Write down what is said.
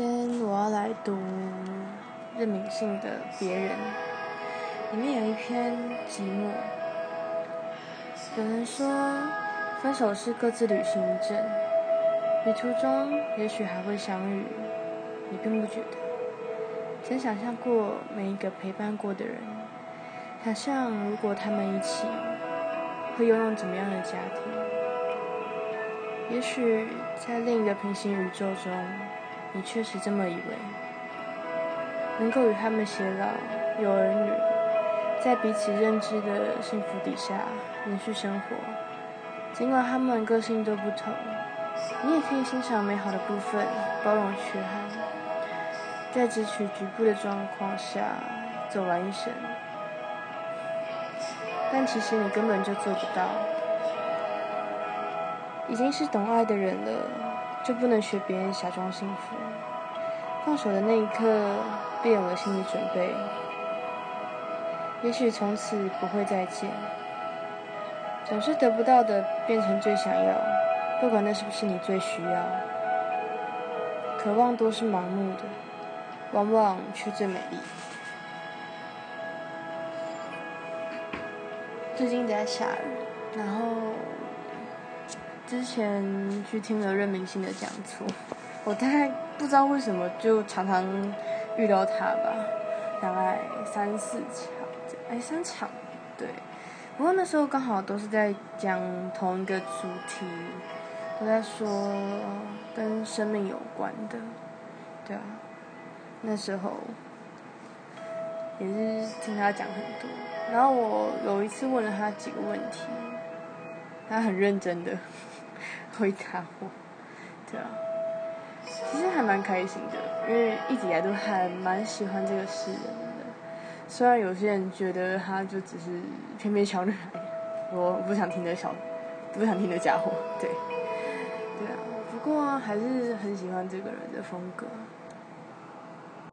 天我要来读任敏信的《别人》，里面有一篇寂寞。有人说，分手是各自旅行一阵，旅途中也许还会相遇，你并不觉得。曾想象过每一个陪伴过的人，想象如果他们一起，会拥有怎么样的家庭？也许在另一个平行宇宙中。你确实这么以为，能够与他们偕老、有儿女，在彼此认知的幸福底下延续生活。尽管他们个性都不同，你也可以欣赏美好的部分，包容缺憾，在只取局部的状况下走完一生。但其实你根本就做不到，已经是懂爱的人了。就不能学别人假装幸福，放手的那一刻便有了心理准备。也许从此不会再见，总是得不到的变成最想要，不管那是不是你最需要。渴望都是盲目的，往往却最美丽。最近在下雨，然后。之前去听了任明星的讲座，我大概不知道为什么就常常遇到他吧，大概三四场，哎三场，对。不过那时候刚好都是在讲同一个主题，都在说跟生命有关的，对啊。那时候也是听他讲很多，然后我有一次问了他几个问题，他很认真的。回答我，对啊，其实还蛮开心的，因为一直以来都还蛮喜欢这个诗人的。虽然有些人觉得他就只是偏偏小女孩，我不想听的小，不想听的家伙，对，对啊，不过还是很喜欢这个人的风格。